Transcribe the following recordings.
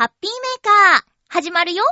ハッピーメーカー、始まるよ。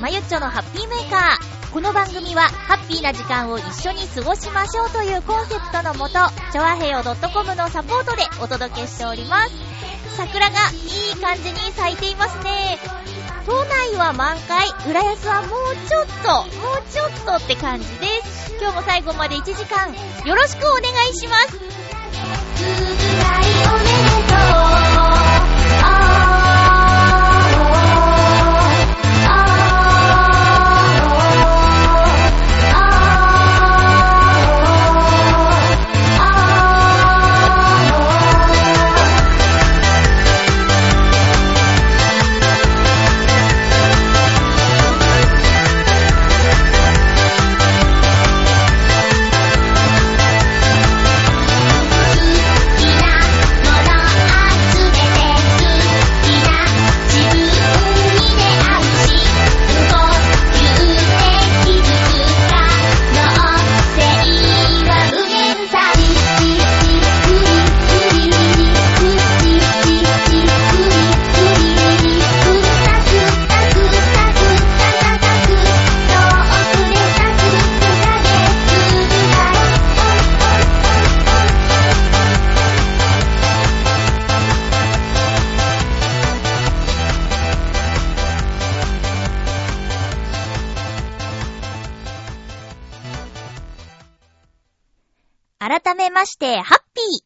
まゆっちょのハッピーメーカー。この番組は、ハッピーな時間を一緒に過ごしましょうというコンセプトのもと、ちょわへよ .com のサポートでお届けしております。桜がいい感じに咲いていますね。都内は満開、浦安はもうちょっと、もうちょっとって感じです。今日も最後まで1時間、よろしくお願いします。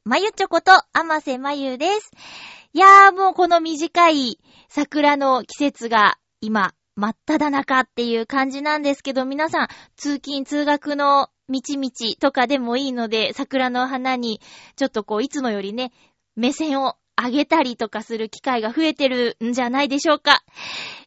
まゆちょこと、あませまゆです。いやーもうこの短い桜の季節が今、真っ只中っていう感じなんですけど、皆さん、通勤通学の道々とかでもいいので、桜の花に、ちょっとこう、いつもよりね、目線を上げたりとかする機会が増えてるんじゃないでしょうか。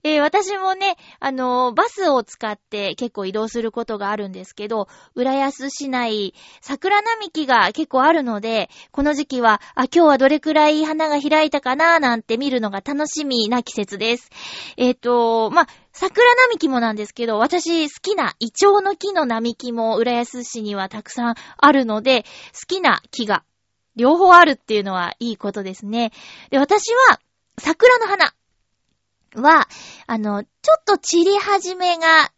えー私もね、あのーバスを使って結構移動することがあるんですけど、浦安市内、桜並木が結構あるので、この時期は、あ、今日はどれくらい花が開いたかなーなんて見るのが楽しみな季節です。えっ、と、まあ、桜並木もなんですけど、私好きなイチョウの木の並木も浦安市にはたくさんあるので、好きな木が両方あるっていうのはいいことですね。で、私は桜の花は、あの、ちょっと散り始めが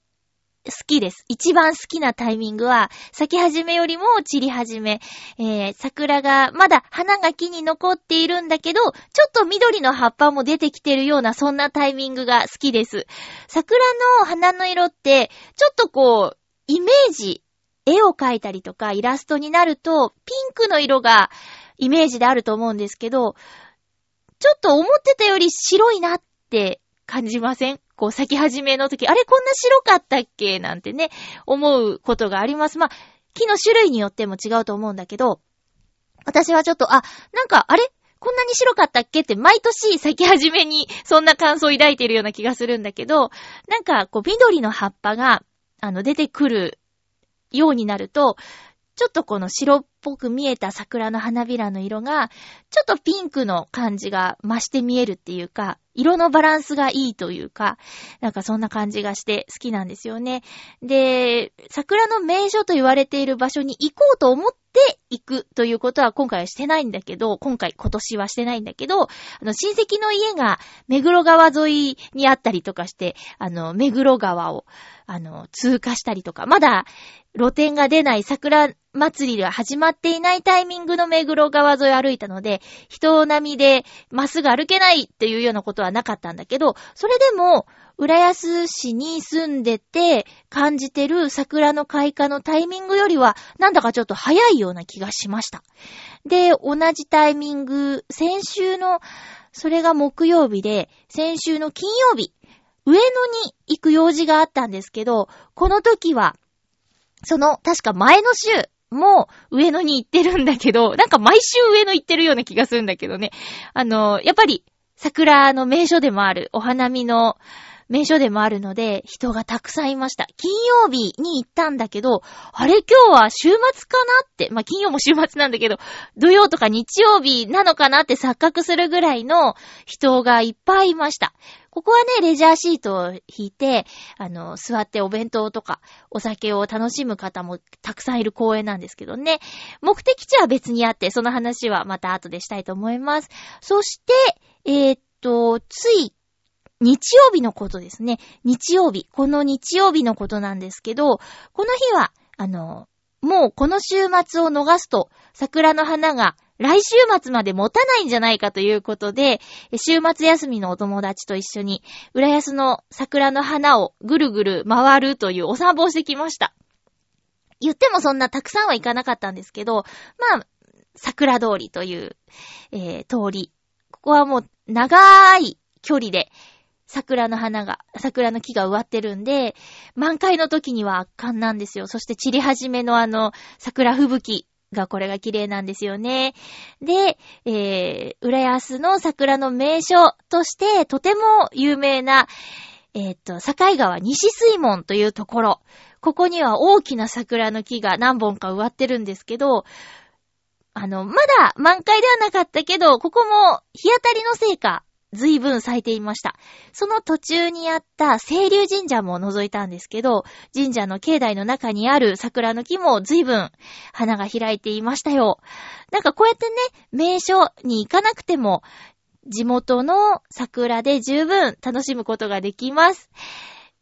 好きです。一番好きなタイミングは、咲き始めよりも散り始め。えー、桜が、まだ花が木に残っているんだけど、ちょっと緑の葉っぱも出てきてるような、そんなタイミングが好きです。桜の花の色って、ちょっとこう、イメージ、絵を描いたりとかイラストになると、ピンクの色がイメージであると思うんですけど、ちょっと思ってたより白いなって感じません？こう咲き始めの時、あれこんな白かったっけ？なんてね、思うことがあります。まあ、木の種類によっても違うと思うんだけど、私はちょっと、あ、なんか、あれ？こんなに白かったっけ？って毎年咲き始めにそんな感想を抱いているような気がするんだけど、なんかこう緑の葉っぱが、あの出てくるようになると、ちょっとこの白っぽく見えた桜の花びらの色が、ちょっとピンクの感じが増して見えるっていうか、色のバランスがいいというか、なんかそんな感じがして好きなんですよね。で、桜の名所と言われている場所に行こうと思って行くということは今回はしてないんだけど、今回今年はしてないんだけど、あの親戚の家が目黒川沿いにあったりとかして、あの、目黒川を、あの、通過したりとか、まだ、露店が出ない桜祭りが始まっていないタイミングの目黒川沿い歩いたので、人並みでまっすぐ歩けないっていうようなことはなかったんだけど、それでも、浦安市に住んでて感じてる桜の開花のタイミングよりは、なんだかちょっと早いような気がしました。で、同じタイミング、先週の、それが木曜日で、先週の金曜日、上野に行く用事があったんですけど、この時は、その、確か前の週も上野に行ってるんだけど、なんか毎週上野行ってるような気がするんだけどね。あの、やっぱり桜の名所でもある、お花見の名所でもあるので、人がたくさんいました。金曜日に行ったんだけど、あれ今日は週末かなって、まあ、金曜も週末なんだけど、土曜とか日曜日なのかなって錯覚するぐらいの人がいっぱいいました。ここはね、レジャーシートを引いて、あの、座ってお弁当とか、お酒を楽しむ方もたくさんいる公園なんですけどね。目的地は別にあって、その話はまた後でしたいと思います。そして、えー、っと、つい日曜日のことですね。日曜日。この日曜日のことなんですけど、この日は、あの、もうこの週末を逃すと、桜の花が来週末まで持たないんじゃないかということで、週末休みのお友達と一緒に、浦安の桜の花をぐるぐる回るというお散歩をしてきました。言ってもそんなたくさんは行かなかったんですけど、まあ、桜通りという、えー、通り。ここはもう長い距離で、桜の花が、桜の木が植わってるんで、満開の時には圧巻なんですよ。そして散り始めのあの、桜吹雪がこれが綺麗なんですよね。で、えー、浦安の桜の名所としてとても有名な、えっ、と、境川西水門というところ。ここには大きな桜の木が何本か植わってるんですけど、あの、まだ満開ではなかったけど、ここも日当たりのせいか、随分咲いていました。その途中にあった清流神社も覗いたんですけど、神社の境内の中にある桜の木も随分花が開いていましたよ。なんかこうやってね、名所に行かなくても、地元の桜で十分楽しむことができます。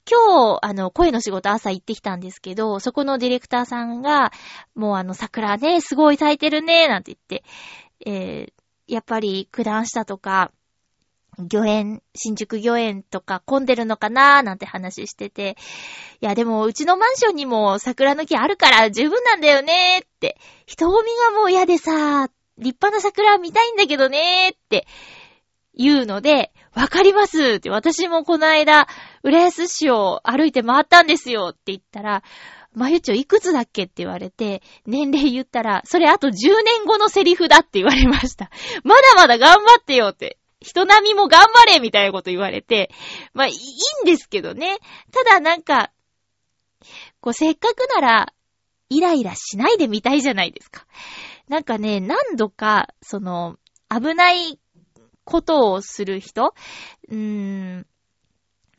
今日、あの、声の仕事朝行ってきたんですけど、そこのディレクターさんが、もうあの、桜ね、すごい咲いてるね、なんて言って、えー、やっぱり九段下とか、御苑、新宿御苑とか混んでるのかなーなんて話してて、いやでもうちのマンションにも桜の木あるから十分なんだよねーって、人混みがもう嫌でさ、立派な桜見たいんだけどねーって言うので、わかりますって、私もこの間、浦安市を歩いて回ったんですよって言ったら、まゆちょいくつだっけって言われて、年齢言ったら、それあと10年後のセリフだって言われました。まだまだ頑張ってよって。人並みも頑張れみたいなこと言われて、まあ、いいんですけどね。ただなんか、こう、せっかくなら、イライラしないでみたいじゃないですか。なんかね、何度か、その、危ないことをする人うーん、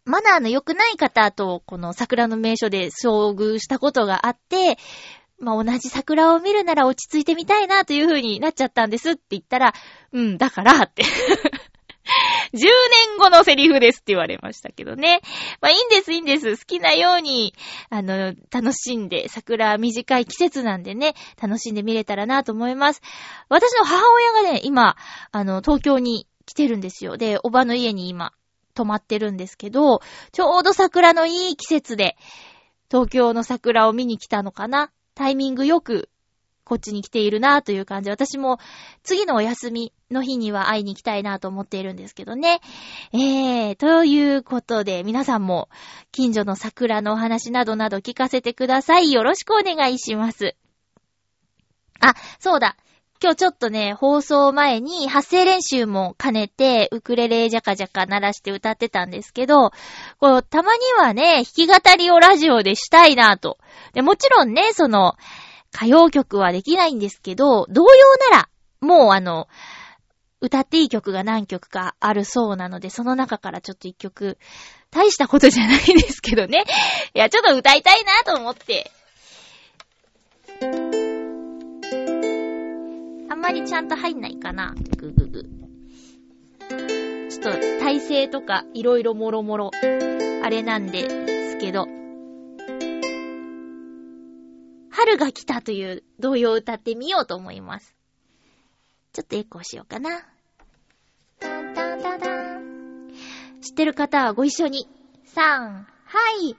マナーの良くない方と、この桜の名所で遭遇したことがあって、まあ、同じ桜を見るなら落ち着いてみたいなという風になっちゃったんですって言ったら、うん、だからって10年後のセリフですって言われましたけどね。まあいいんです、いいんです。好きなように、あの、楽しんで、桜短い季節なんでね、楽しんで見れたらなと思います。私の母親がね、今、あの、東京に来てるんですよ。で、おばの家に今、泊まってるんですけど、ちょうど桜のいい季節で、東京の桜を見に来たのかなタイミングよくこっちに来ているなという感じ、私も次のお休みの日には会いに行きたいなと思っているんですけどね。えー、ということで、皆さんも近所の桜のお話などなど聞かせてください。よろしくお願いします。あ、そうだ。今日ちょっとね、放送前に発声練習も兼ねて、ウクレレジャカジャカ鳴らして歌ってたんですけど、こう、たまにはね、弾き語りをラジオでしたいなと。で、もちろんね、その、歌謡曲はできないんですけど、童謡なら、もうあの、歌っていい曲が何曲かあるそうなので、その中からちょっと一曲、大したことじゃないですけどね。いや、ちょっと歌いたいなと思って。あんまりちゃんと入んないかな。ぐぐぐ。ちょっと体勢とかいろいろもろもろ、あれなんですけど。春が来たという童謡を歌ってみようと思います。ちょっとエコーしようかな。知ってる方はご一緒に。3、はい。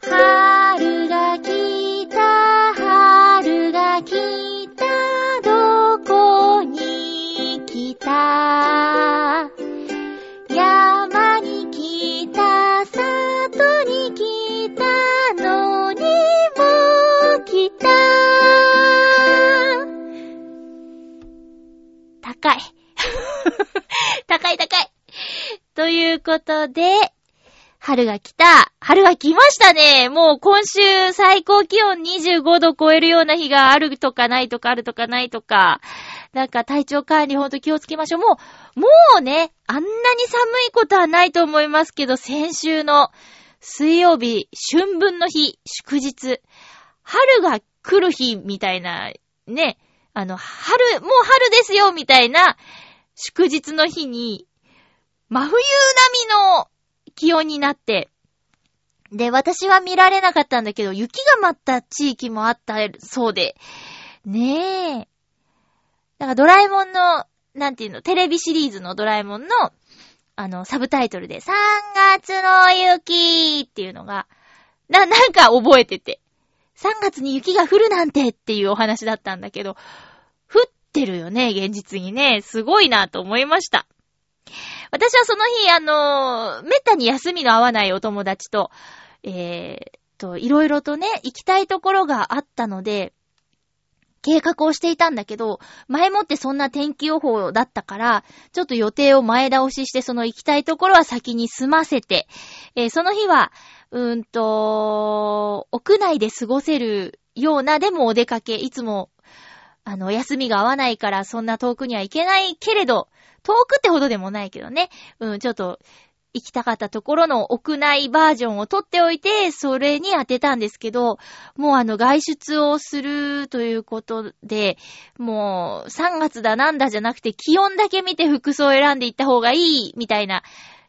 春が来た、春が来た、どこに来た？ということで、春が来た。春が来ましたね。もう今週最高気温25度超えるような日があるとかないとかあるとかないとか。なんか体調管理ほんと気をつけましょう。もう、もうね、あんなに寒いことはないと思いますけど、先週の水曜日、春分の日、祝日、春が来る日みたいな、ね、あの、春、もう春ですよみたいな祝日の日に、真冬並みの気温になって、で、私は見られなかったんだけど、雪が舞った地域もあったそうで、ねえ。なんかドラえもんの、なんていうの、テレビシリーズのドラえもんの、あの、サブタイトルで、3月の雪っていうのが、な、なんか覚えてて。3月に雪が降るなんてっていうお話だったんだけど、降ってるよね、現実にね。すごいなと思いました。私はその日、あの、めったに休みの合わないお友達と、えー、と、いろいろとね、行きたいところがあったので、計画をしていたんだけど、前もってそんな天気予報だったから、ちょっと予定を前倒しして、その行きたいところは先に済ませて、えー、その日は、うーんと、屋内で過ごせるような、でもお出かけ、いつも、あの、休みが合わないからそんな遠くには行けないけれど、遠くってほどでもないけどね。うん、ちょっと、行きたかったところの屋内バージョンを取っておいて、それに当てたんですけど、もうあの外出をするということで、もう3月だなんだじゃなくて気温だけ見て服装を選んでいった方がいいみたいな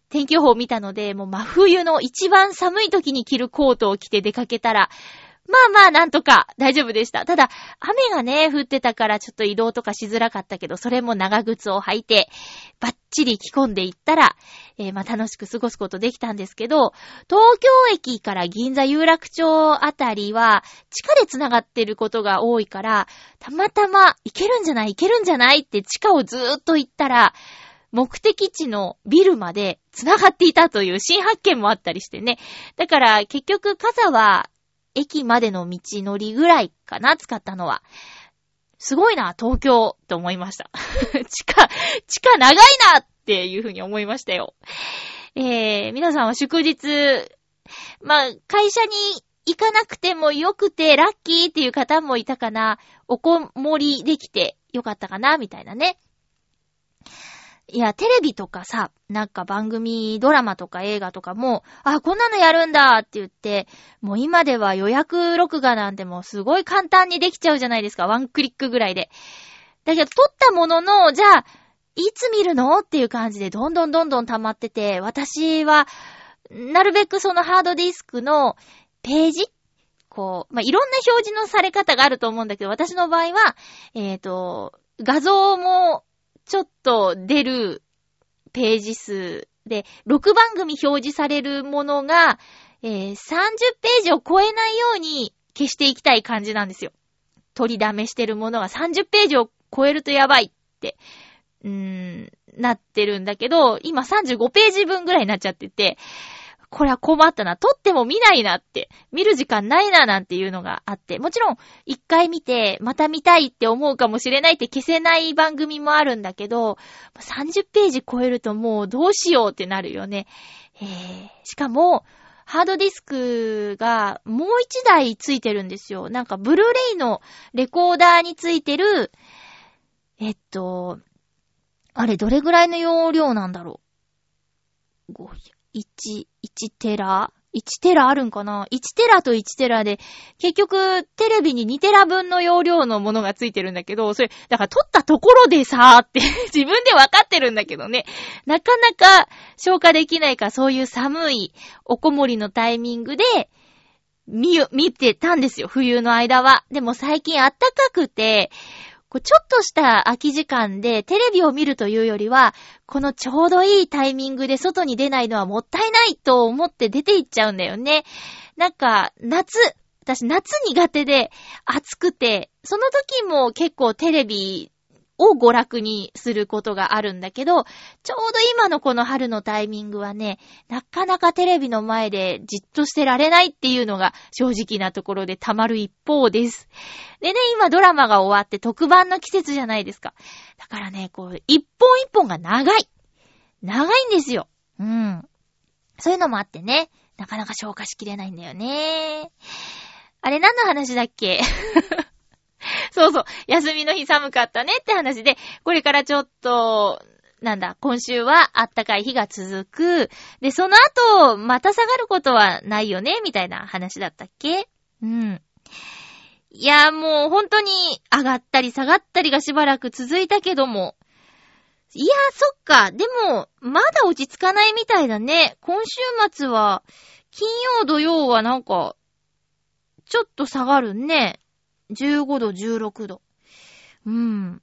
天気予報を見たので、もう真冬の一番寒い時に着るコートを着て出かけたら、まあまあ、なんとか大丈夫でした。ただ、雨がね、降ってたからちょっと移動とかしづらかったけど、それも長靴を履いて、バッチリ着込んでいったら、えー、まあ楽しく過ごすことできたんですけど、東京駅から銀座有楽町あたりは、地下で繋がってることが多いから、たまたま行けるんじゃない行けるんじゃないって地下をずーっと行ったら、目的地のビルまで繋がっていたという新発見もあったりしてね。だから結局傘は駅までの道のりぐらいかな、使ったのは。すごいな、東京、と思いました。地下、地下長いなっていうふうに思いましたよ。えー、皆さんは祝日、まあ、会社に行かなくてもよくてラッキーっていう方もいたかな。おこもりできてよかったかな、みたいなね。いや、テレビとかさ、なんか番組、ドラマとか映画とかも、あ、こんなのやるんだって言って、もう今では予約録画なんてもうすごい簡単にできちゃうじゃないですか。ワンクリックぐらいで。だけど、撮ったものの、じゃあ、いつ見るのっていう感じでどんどんどんどん溜まってて、私は、なるべくそのハードディスクのページこう、まあ、いろんな表示のされ方があると思うんだけど、私の場合は、えっ、ー、と、画像もちょっと出るページ数で、6番組表示されるものが、えー、30ページを超えないように消していきたい感じなんですよ。取りだめしてるものが30ページを超えるとやばいって、うーん、なってるんだけど、今35ページ分ぐらいになっちゃってて、これは困ったな。撮っても見ないなって、見る時間ないななんていうのがあって、もちろん、一回見て、また見たいって思うかもしれないって消せない番組もあるんだけど、30ページ超えるともうどうしようってなるよね。えー、しかも、ハードディスクがもう一台ついてるんですよ。なんか、ブルーレイのレコーダーについてる、えっと、あれ、どれぐらいの容量なんだろう。5 1、1テラ ?1 テラあるんかな ?1 テラと1テラで、結局、テレビに2テラ分の容量のものがついてるんだけど、それ、だから撮ったところでさーって 自分でわかってるんだけどね。なかなか消化できないか、そういう寒いおこもりのタイミングで、見、見てたんですよ、冬の間は。でも最近暖かくて、ちょっとした空き時間でテレビを見るというよりは、このちょうどいいタイミングで外に出ないのはもったいないと思って出て行っちゃうんだよね。なんか、夏、私夏苦手で暑くて、その時も結構テレビを娯楽にすることがあるんだけど、ちょうど今のこの春のタイミングはね、なかなかテレビの前でじっとしてられないっていうのが正直なところで溜まる一方です。でね、今ドラマが終わって特番の季節じゃないですか。だからね、こう、一本一本が長い。長いんですよ。うん。そういうのもあってね、なかなか消化しきれないんだよね。あれ何の話だっけ？そうそう。休みの日寒かったねって話で、これからちょっと、なんだ、今週はあったかい日が続く。で、その後、また下がることはないよねみたいな話だったっけ？うん。いや、もう本当に上がったり下がったりがしばらく続いたけども。いや、そっか。でも、まだ落ち着かないみたいだね。今週末は、金曜土曜はなんか、ちょっと下がるね。15度、16度。うん。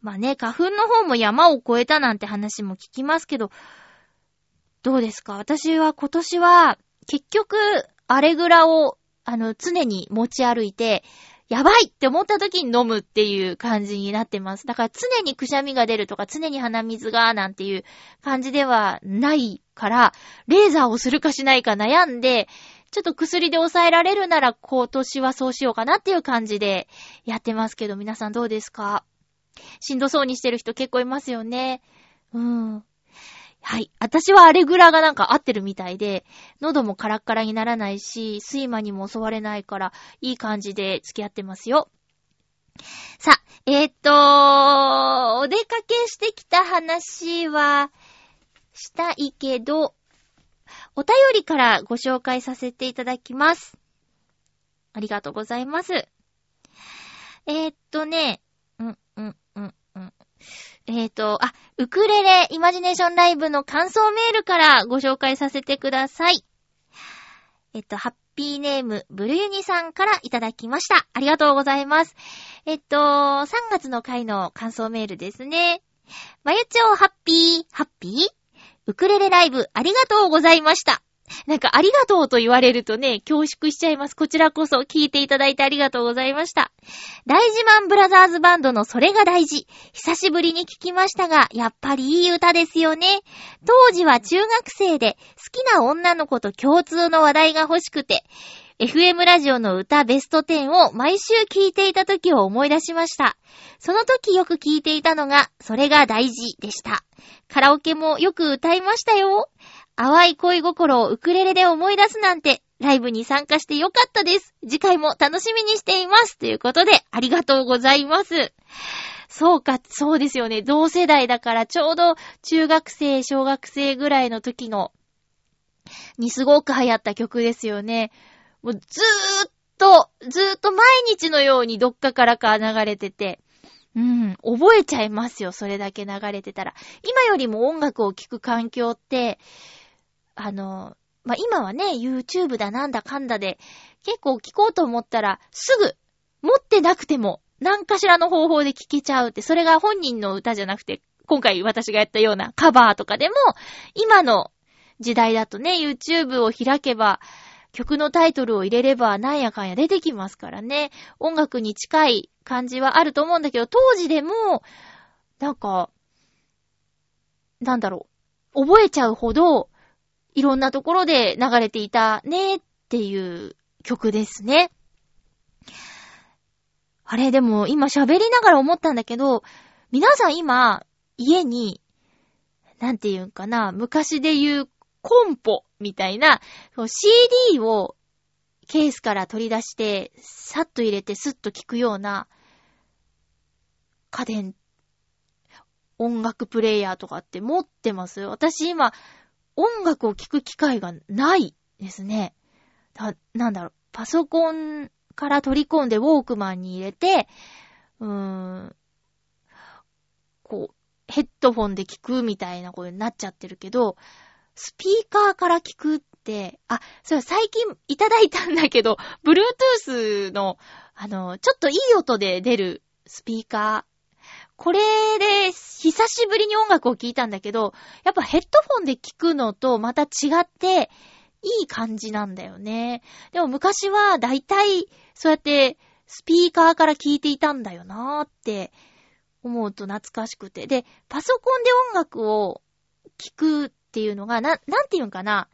まあね、花粉の方も山を越えたなんて話も聞きますけど、どうですか？私は今年は、結局、アレグラを、あの、常に持ち歩いて、やばいって思った時に飲むっていう感じになってます。だから常にくしゃみが出るとか常に鼻水がなんていう感じではないから、レーザーをするかしないか悩んで、ちょっと薬で抑えられるなら今年はそうしようかなっていう感じでやってますけど、皆さんどうですか？しんどそうにしてる人結構いますよね。うん。はい。私はアレグラがなんか合ってるみたいで、喉もカラッカラにならないし、睡魔にも襲われないから、いい感じで付き合ってますよ。さ、えー、っと、お出かけしてきた話は、したいけど、お便りからご紹介させていただきます。ありがとうございます。えー、っとね、うん、うん、うん、うん。えー、っと、あ、ウクレレイマジネーションライブの感想メールからご紹介させてください。えっと、ハッピーネーム、ブルユニさんからいただきました。ありがとうございます。えっと、3月の回の感想メールですね。まゆちょうハッピー、ハッピー？ウクレレライブありがとうございました。なんかありがとうと言われるとね、恐縮しちゃいます。こちらこそ聞いていただいてありがとうございました。大事マンブラザーズバンドのそれが大事。久しぶりに聞きましたが、やっぱりいい歌ですよね。当時は中学生で好きな女の子と共通の話題が欲しくて、FM ラジオの歌ベスト10を毎週聞いていた時を思い出しました。その時よく聞いていたのが、それが大事でした。カラオケもよく歌いましたよ。淡い恋心をウクレレで思い出すなんて、ライブに参加してよかったです。次回も楽しみにしています。ということで、ありがとうございます。そうか、そうですよね。同世代だからちょうど中学生、小学生ぐらいの時の、にすごく流行った曲ですよね。もうずーっと、ずーっと毎日のようにどっかからか流れてて、うん、覚えちゃいますよ、それだけ流れてたら。今よりも音楽を聴く環境って、あの、まあ、今はね、YouTube だなんだかんだで、結構聴こうと思ったら、すぐ、持ってなくても、何かしらの方法で聴けちゃうって、それが本人の歌じゃなくて、今回私がやったようなカバーとかでも、今の時代だとね、YouTube を開けば、曲のタイトルを入れればなんやかんや出てきますからね。音楽に近い感じはあると思うんだけど、当時でも、なんか、なんだろう、覚えちゃうほど、いろんなところで流れていたねっていう曲ですね。あれ、でも今喋りながら思ったんだけど、皆さん今、家に、なんて言うんかな、昔で言うコンポみたいな、CD をケースから取り出して、さっと入れてスッと聞くような家電、音楽プレイヤーとかって持ってます私今、音楽を聴く機会がないですね。な、なんだろう、パソコンから取り込んでウォークマンに入れて、うーん、こう、ヘッドフォンで聞くみたいなことになっちゃってるけど、スピーカーから聞くって、あ、それ最近いただいたんだけど、Bluetooth の、あの、ちょっといい音で出るスピーカー。これで、久しぶりに音楽を聴いたんだけど、やっぱヘッドフォンで聴くのとまた違って、いい感じなんだよね。でも昔はだいたいそうやってスピーカーから聴いていたんだよなーって思うと懐かしくて。で、パソコンで音楽を聴くっていうのが、な、なんていうんかな。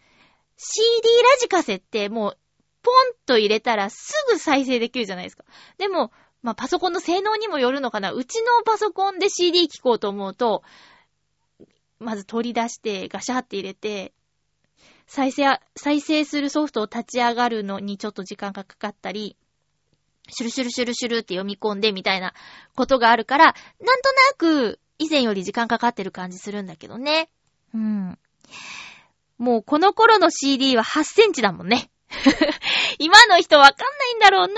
CD ラジカセってもう、ポンと入れたらすぐ再生できるじゃないですか。でも、まあ、パソコンの性能にもよるのかな。うちのパソコンで CD 聴こうと思うと、まず取り出してガシャって入れて、再生、再生するソフトを立ち上がるのにちょっと時間がかかったり、シュルシュルシュルシュルって読み込んでみたいなことがあるから、なんとなく以前より時間かかってる感じするんだけどね。うん。もうこの頃の CD は8センチだもんね。今の人わかんないんだろうな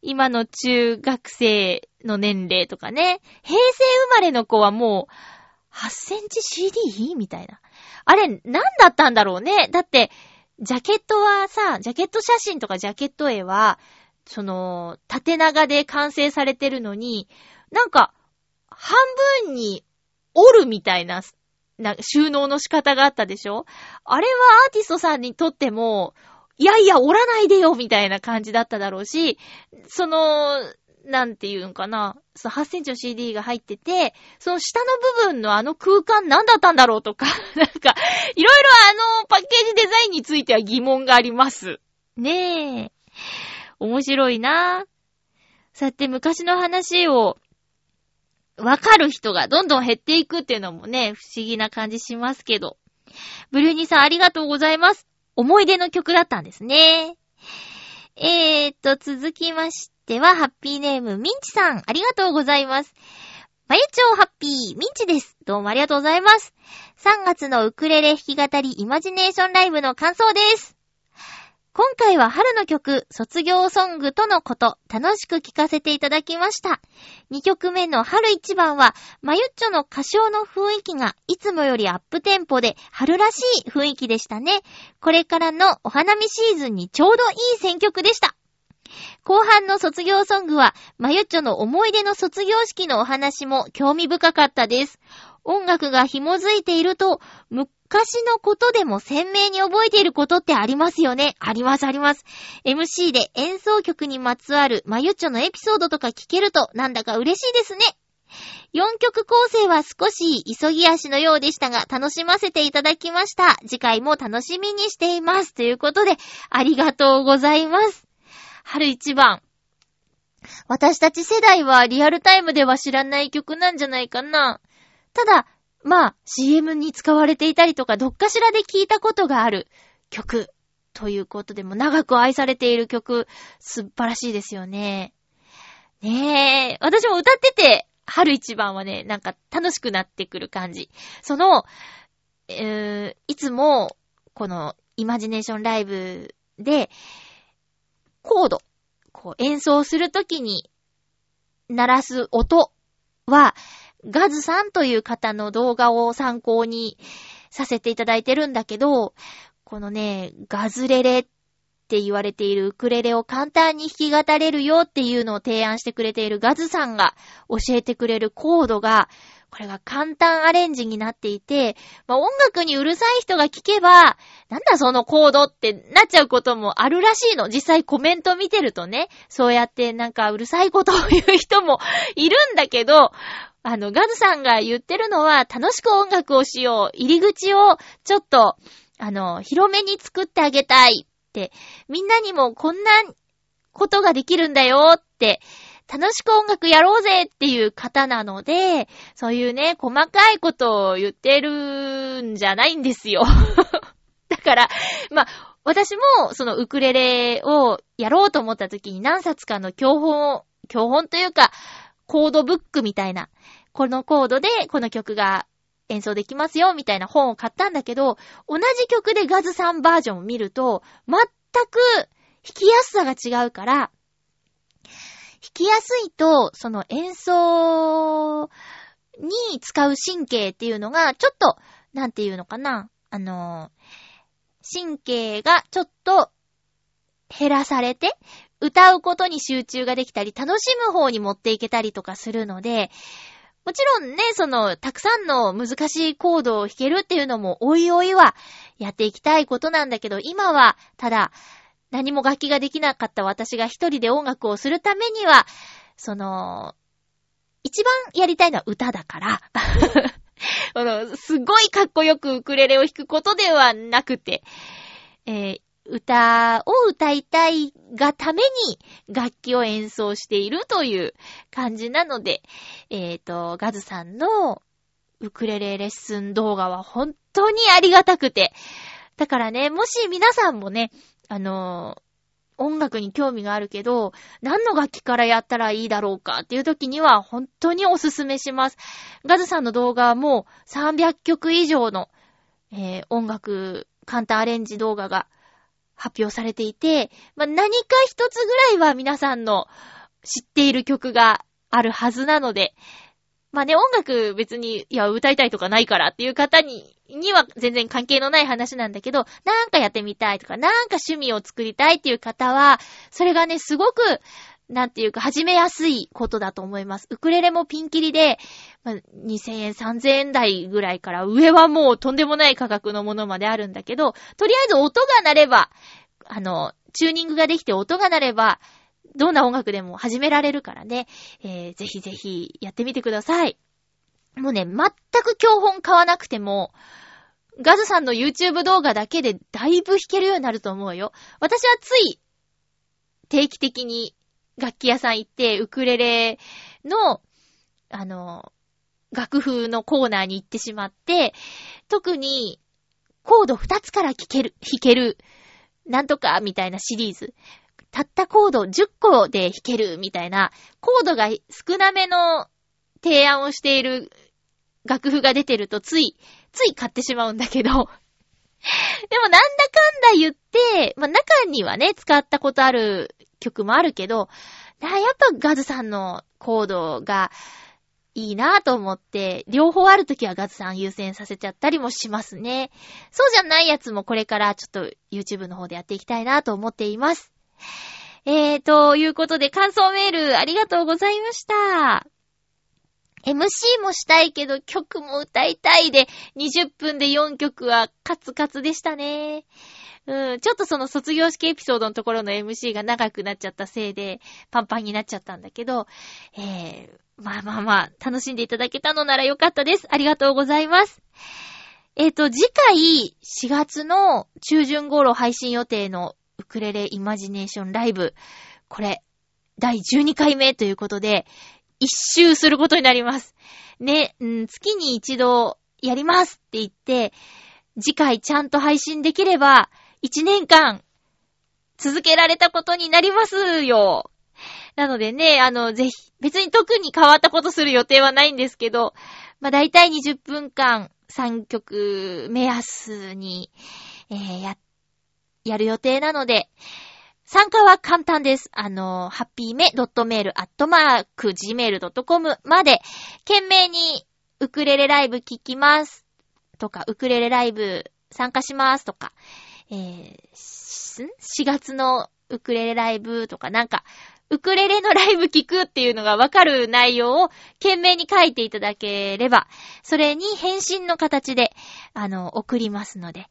今の中学生の年齢とかね。平成生まれの子はもう、8センチ CD? みたいな。あれ、何だったんだろうね。だって、ジャケットはさ、ジャケット写真とかジャケット絵は、その、縦長で完成されてるのに、なんか、半分に折るみたいな、な収納の仕方があったでしょ？あれはアーティストさんにとっても、いやいや、折らないでよみたいな感じだっただろうし、その、なんていうんかな、その8センチの CD が入ってて、その下の部分のあの空間何だったんだろうとか、なんか、いろいろあのパッケージデザインについては疑問があります。ねえ。面白いなそうやって昔の話をわかる人がどんどん減っていくっていうのもね、不思議な感じしますけど。ブルーニーさんありがとうございます。思い出の曲だったんですね。えーと、続きましては、ハッピーネーム、ミンチさん、ありがとうございます。まゆちょうハッピー、ミンチです。どうもありがとうございます。3月のウクレレ弾き語りイマジネーションライブの感想です。今回は春の曲、卒業ソングとのこと、楽しく聴かせていただきました。2曲目の春一番は、まゆっちょの歌唱の雰囲気がいつもよりアップテンポで春らしい雰囲気でしたね。これからのお花見シーズンにちょうどいい選曲でした。後半の卒業ソングは、まゆっちょの思い出の卒業式のお話も興味深かったです。音楽が紐づいていると、昔のことでも鮮明に覚えていることってありますよねありますあります。MC で演奏曲にまつわるまゆっちょのエピソードとか聞けるとなんだか嬉しいですね。4曲構成は少し急ぎ足のようでしたが楽しませていただきました。次回も楽しみにしています。ということで、ありがとうございます。春一番。私たち世代はリアルタイムでは知らない曲なんじゃないかな。ただ、まあ、CM に使われていたりとか、どっかしらで聞いたことがある曲ということでも長く愛されている曲、素晴らしいですよね。ねえ、私も歌ってて、春一番はね、なんか楽しくなってくる感じ。その、えー、いつも、この、イマジネーションライブで、コード、こう演奏するときに、鳴らす音は、ガズさんという方の動画を参考にさせていただいてるんだけど、このね、ガズレレって言われているウクレレを簡単に弾き語れるよっていうのを提案してくれているガズさんが教えてくれるコードが、これが簡単アレンジになっていて、まあ、音楽にうるさい人が聞けば、なんだそのコードってなっちゃうこともあるらしいの。実際コメント見てるとね、そうやってなんかうるさいことを言う人もいるんだけど、あの、ガズさんが言ってるのは、楽しく音楽をしよう。入り口を、ちょっと、あの、広めに作ってあげたいって、みんなにもこんなことができるんだよって、楽しく音楽やろうぜっていう方なので、そういうね、細かいことを言ってるんじゃないんですよ。だから、まあ、私も、そのウクレレをやろうと思った時に何冊かの教本を、教本というか、コードブックみたいなこのコードでこの曲が演奏できますよ、みたいな本を買ったんだけど、同じ曲でガズさんバージョンを見ると、全く弾きやすさが違うから、弾きやすいと、その演奏に使う神経っていうのが、ちょっと、なんていうのかな、あの、神経がちょっと減らされて、歌うことに集中ができたり、楽しむ方に持っていけたりとかするので、もちろんね、その、たくさんの難しいコードを弾けるっていうのも、おいおいはやっていきたいことなんだけど、今は、ただ、何も楽器ができなかった私が一人で音楽をするためには、その、一番やりたいのは歌だから、あの、すごいかっこよくウクレレを弾くことではなくて、えー、歌を歌いたいがために楽器を演奏しているという感じなので、えっ、ー、と、ガズさんのウクレレレッスン動画は本当にありがたくて。だからね、もし皆さんもね、あの音楽に興味があるけど、何の楽器からやったらいいだろうかっていう時には本当におすすめします。ガズさんの動画はもう300曲以上の、えー、音楽簡単アレンジ動画が発表されていて、まあ、何か一つぐらいは皆さんの知っている曲があるはずなので、まあね、音楽別に、いや、歌いたいとかないからっていう方に、には全然関係のない話なんだけど、なんかやってみたいとか、なんか趣味を作りたいっていう方は、それがね、すごく、なんていうか、始めやすいことだと思います。ウクレレもピンキリで、まあ、2000円、3000円台ぐらいから上はもうとんでもない価格のものまであるんだけど、とりあえず音が鳴れば、あの、チューニングができて音が鳴れば、どんな音楽でも始められるからね、えー、ぜひぜひやってみてください。もうね、全く教本買わなくても、ガズさんの YouTube 動画だけでだいぶ弾けるようになると思うよ。私はつい定期的に楽器屋さん行って、ウクレレの、あの、楽譜のコーナーに行ってしまって、特にコード2つから弾ける、弾ける、なんとかみたいなシリーズ。たったコード10個で弾けるみたいな、コードが少なめの提案をしている楽譜が出てるとつい、つい買ってしまうんだけど でもなんだかんだ言って、まあ、中にはね、使ったことある曲もあるけど、やっぱガズさんのコードがいいなぁと思って、両方あるときはガズさん優先させちゃったりもしますね。そうじゃないやつもこれからちょっと YouTube の方でやっていきたいなぁと思っています。えー、ということで感想メールありがとうございました。MC もしたいけど曲も歌いたいで20分で4曲はカツカツでしたね。うん、ちょっとその卒業式エピソードのところの MC が長くなっちゃったせいで、パンパンになっちゃったんだけど、えー、まあまあまあ、楽しんでいただけたのならよかったです。ありがとうございます。えっ、ー、と、次回4月の中旬頃配信予定のウクレレイマジネーションライブ、これ、第12回目ということで、一周することになります。ね、うん、月に一度やりますって言って、次回ちゃんと配信できれば、一年間、続けられたことになりますよ。なのでね、あの、ぜひ、別に特に変わったことする予定はないんですけど、まあ、だいたい20分間3曲目安に、えー、やっ、やる予定なので、参加は簡単です。あの、ハッピーメドットメールアットマーク gmail.com まで、懸命にウクレレライブ聞きます。とか、ウクレレライブ参加しますとか、えー、4月のウクレレライブとかなんか、ウクレレのライブ聞くっていうのがわかる内容を懸命に書いていただければ、それに返信の形で、あの、送りますので、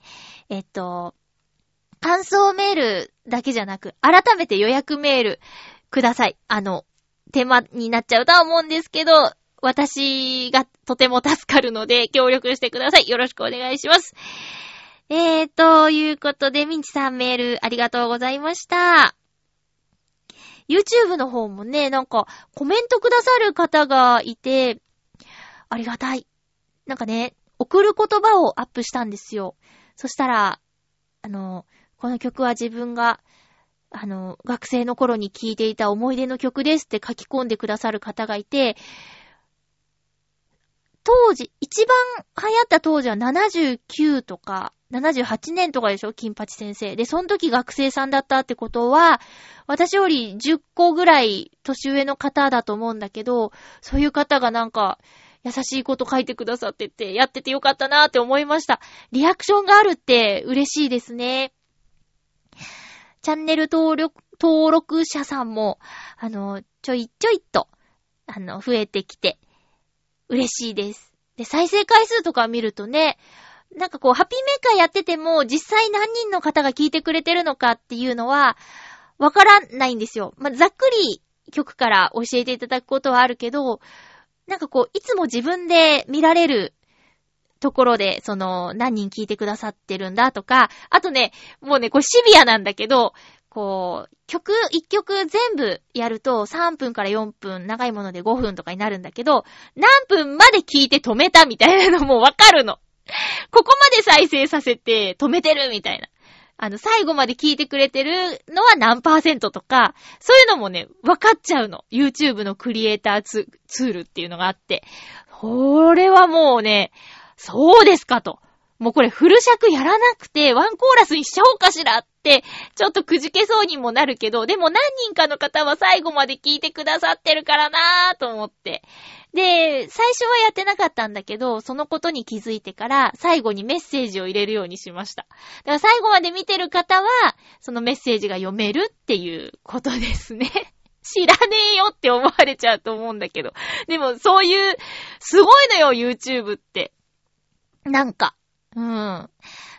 えっと、感想メールだけじゃなく、改めて予約メールください。あの、手間になっちゃうとは思うんですけど、私がとても助かるので、協力してください。よろしくお願いします。えー、ということで、ミンチさんメールありがとうございました。YouTube の方もね、なんかコメントくださる方がいて、ありがたい。なんかね、送る言葉をアップしたんですよ。そしたら、あの、この曲は自分が、あの、学生の頃に聴いていた思い出の曲ですって書き込んでくださる方がいて、当時、一番流行った当時は79とか、78年とかでしょ金八先生。で、その時学生さんだったってことは、私より10個ぐらい年上の方だと思うんだけど、そういう方がなんか、優しいこと書いてくださってて、やっててよかったなーって思いました。リアクションがあるって嬉しいですね。チャンネル登録、登録者さんも、あの、ちょいちょいと、あの、増えてきて、嬉しいです。で、再生回数とか見るとね、なんかこう、ハッピーメーカーやってても、実際何人の方が聞いてくれてるのかっていうのは、わからないんですよ。まあ、ざっくり曲から教えていただくことはあるけど、なんかこう、いつも自分で見られるところで、その、何人聞いてくださってるんだとか、あとね、もうね、これシビアなんだけど、こう、曲、一曲全部やると3分から4分、長いもので5分とかになるんだけど、何分まで聞いて止めたみたいなのもわかるの。ここまで再生させて止めてるみたいな。あの、最後まで聞いてくれてるのは何パーセントとか、そういうのもね、わかっちゃうの。YouTube のクリエイターツツールっていうのがあって。これはもうね、そうですかと。もうこれフル尺やらなくてワンコーラスにしちゃおうかしらって、ちょっとくじけそうにもなるけど、でも何人かの方は最後まで聞いてくださってるからなぁと思って。で、最初はやってなかったんだけど、そのことに気づいてから最後にメッセージを入れるようにしました。だから最後まで見てる方は、そのメッセージが読めるっていうことですね。知らねえよって思われちゃうと思うんだけど。でもそういう、すごいのよ、YouTube って。なんか。うん。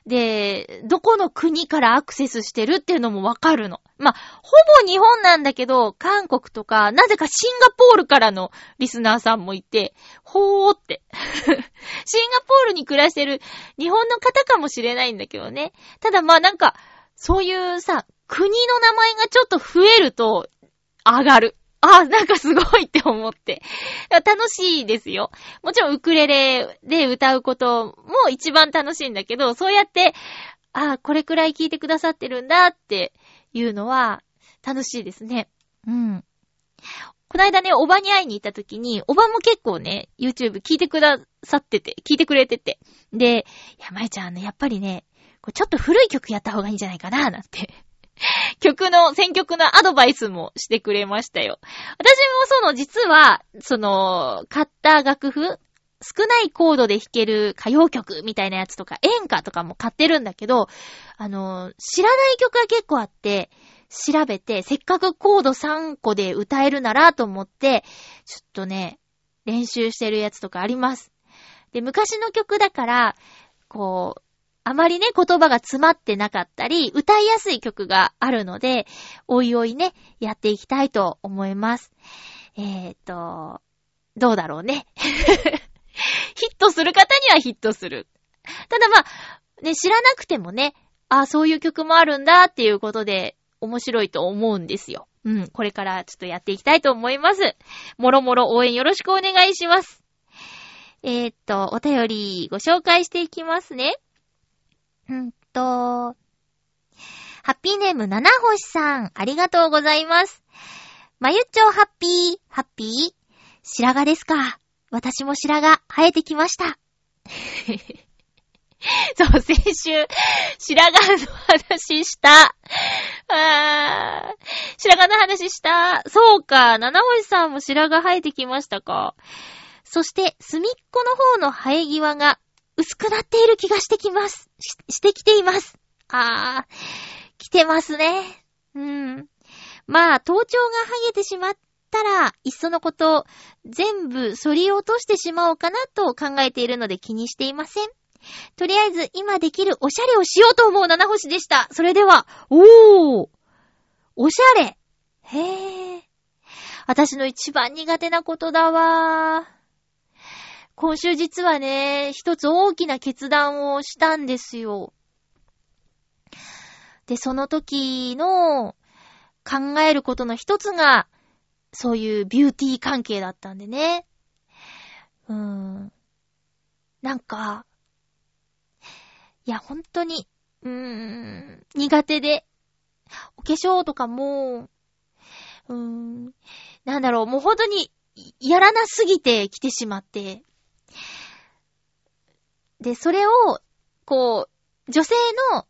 で、どこの国からアクセスしてるっていうのもわかるの。まあ、ほぼ日本なんだけど、韓国とか、なぜかシンガポールからのリスナーさんもいて、ほーって。シンガポールに暮らしてる日本の方かもしれないんだけどね。ただまあなんか、そういうさ、国の名前がちょっと増えると、上がる。あ、なんかすごいって思って。楽しいですよ。もちろんウクレレで歌うことも一番楽しいんだけど、そうやって、あ、これくらい聞いてくださってるんだっていうのは楽しいですね。うん。こないだね、おばに会いに行った時に、おばも結構ね、YouTube 聞いてくださってて、聞いてくれてて。で、や、まいちゃんね、やっぱりね、ちょっと古い曲やった方がいいんじゃないかな、なんて 曲の、選曲のアドバイスもしてくれましたよ。私もその、実は、その、買った楽譜少ないコードで弾ける歌謡曲みたいなやつとか、演歌とかも買ってるんだけど、あの、知らない曲が結構あって、調べて、せっかくコード3個で歌えるならと思って、ちょっとね、練習してるやつとかあります。で、昔の曲だから、こう、あまりね、言葉が詰まってなかったり、歌いやすい曲があるので、おいおいね、やっていきたいと思います。えーと、どうだろうね。ヒットする方にはヒットする。ただまあ、ね、知らなくてもね、あ、そういう曲もあるんだっていうことで、面白いと思うんですよ。うん、これからちょっとやっていきたいと思います。もろもろ応援よろしくお願いします。えー、っと、お便りご紹介していきますね。うんと、ハッピーネーム七星さん、ありがとうございます。まゆっちょハッピー、ハッピー？白髪ですか？私も白髪生えてきました。そう、先週、白髪の話した。あー、白髪の話した。そうか、七星さんも白髪生えてきましたか。そして、隅っこの方の生え際が薄くなっている気がしてきます。し、してきています。あー、来てますね。うん。まあ、頭頂が剥げてしまったら、いっそのこと、全部反り落としてしまおうかなと考えているので気にしていません。とりあえず、今できるおしゃれをしようと思う七星でした。それでは、おーおしゃれへー。私の一番苦手なことだわー。今週実はね、一つ大きな決断をしたんですよ。で、その時の考えることの一つが、そういうビューティー関係だったんでね。うーん。なんか、いや、本当に、うーん、苦手で、お化粧とかも、うーん、なんだろう、もう本当に、やらなすぎて来てしまって、で、それを、こう、女性の、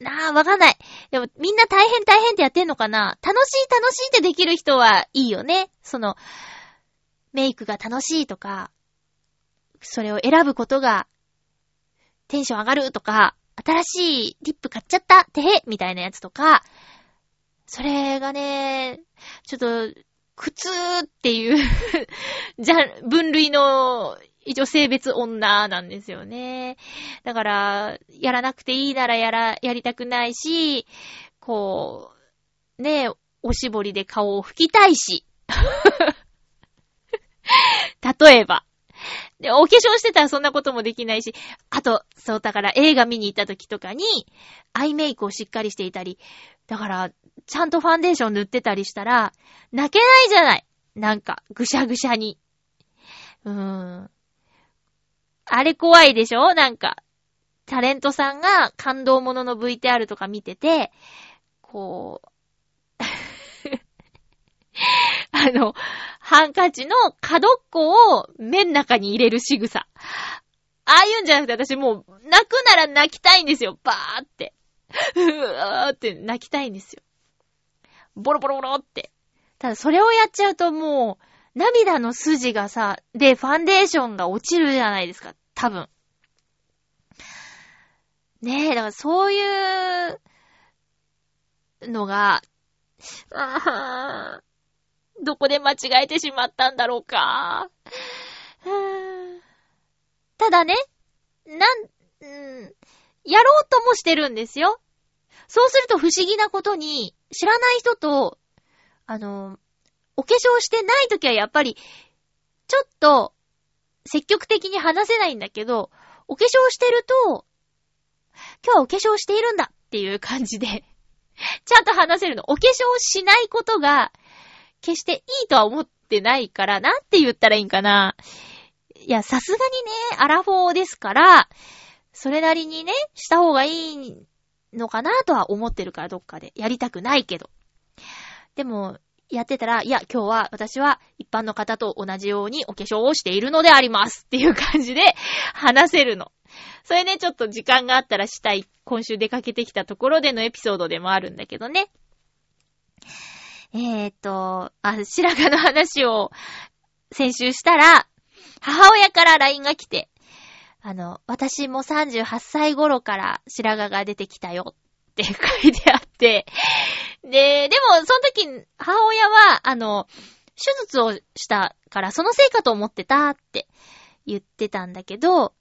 なあ、わかんない。でも、みんな大変大変ってやってんのかな楽しい楽しいってできる人はいいよね。その、メイクが楽しいとか、それを選ぶことが、テンション上がるとか、新しいリップ買っちゃったてへみたいなやつとか、それがね、ちょっと、苦痛っていう じゃ、分類の一応性別女なんですよね。だから、やらなくていいならやら、やりたくないし、こう、ねおしぼりで顔を拭きたいし。例えば。で、お化粧してたらそんなこともできないし、あと、そう、だから映画見に行った時とかに、アイメイクをしっかりしていたり、だから、ちゃんとファンデーション塗ってたりしたら、泣けないじゃないなんか、ぐしゃぐしゃに。うーん。あれ怖いでしょ？なんか、タレントさんが感動ものの VTR とか見てて、こう、あの、ハンカチの角っこを目ん中に入れる仕草。ああいうんじゃなくて私もう泣くなら泣きたいんですよ。バーって。うわーって泣きたいんですよ。ボロボロボロって。ただそれをやっちゃうともう、涙の筋がさ、で、ファンデーションが落ちるじゃないですか。多分。ねえ、だからそういうのが、あどこで間違えてしまったんだろうか。ただね、なん、ん、やろうともしてるんですよ。そうすると不思議なことに、知らない人と、あの、お化粧してないときはやっぱり、ちょっと、積極的に話せないんだけど、お化粧してると、今日はお化粧しているんだっていう感じでちゃんと話せるの。お化粧しないことが、決していいとは思ってないから、なんて言ったらいいんかな。いや、さすがにね、アラフォーですから、それなりにね、した方がいいのかなとは思ってるから、どっかで。やりたくないけど。でも、やってたら、いや、今日は私は一般の方と同じようにお化粧をしているのでありますっていう感じで話せるの。それね、ちょっと時間があったらしたい、今週出かけてきたところでのエピソードでもあるんだけどね。えー、っと、あ、白髪の話を先週したら、母親から LINE が来て、あの、私も38歳頃から白髪が出てきたよって書いてあって、で、でも、その時、母親は、あの、手術をしたから、そのせいかと思ってたって言ってたんだけど、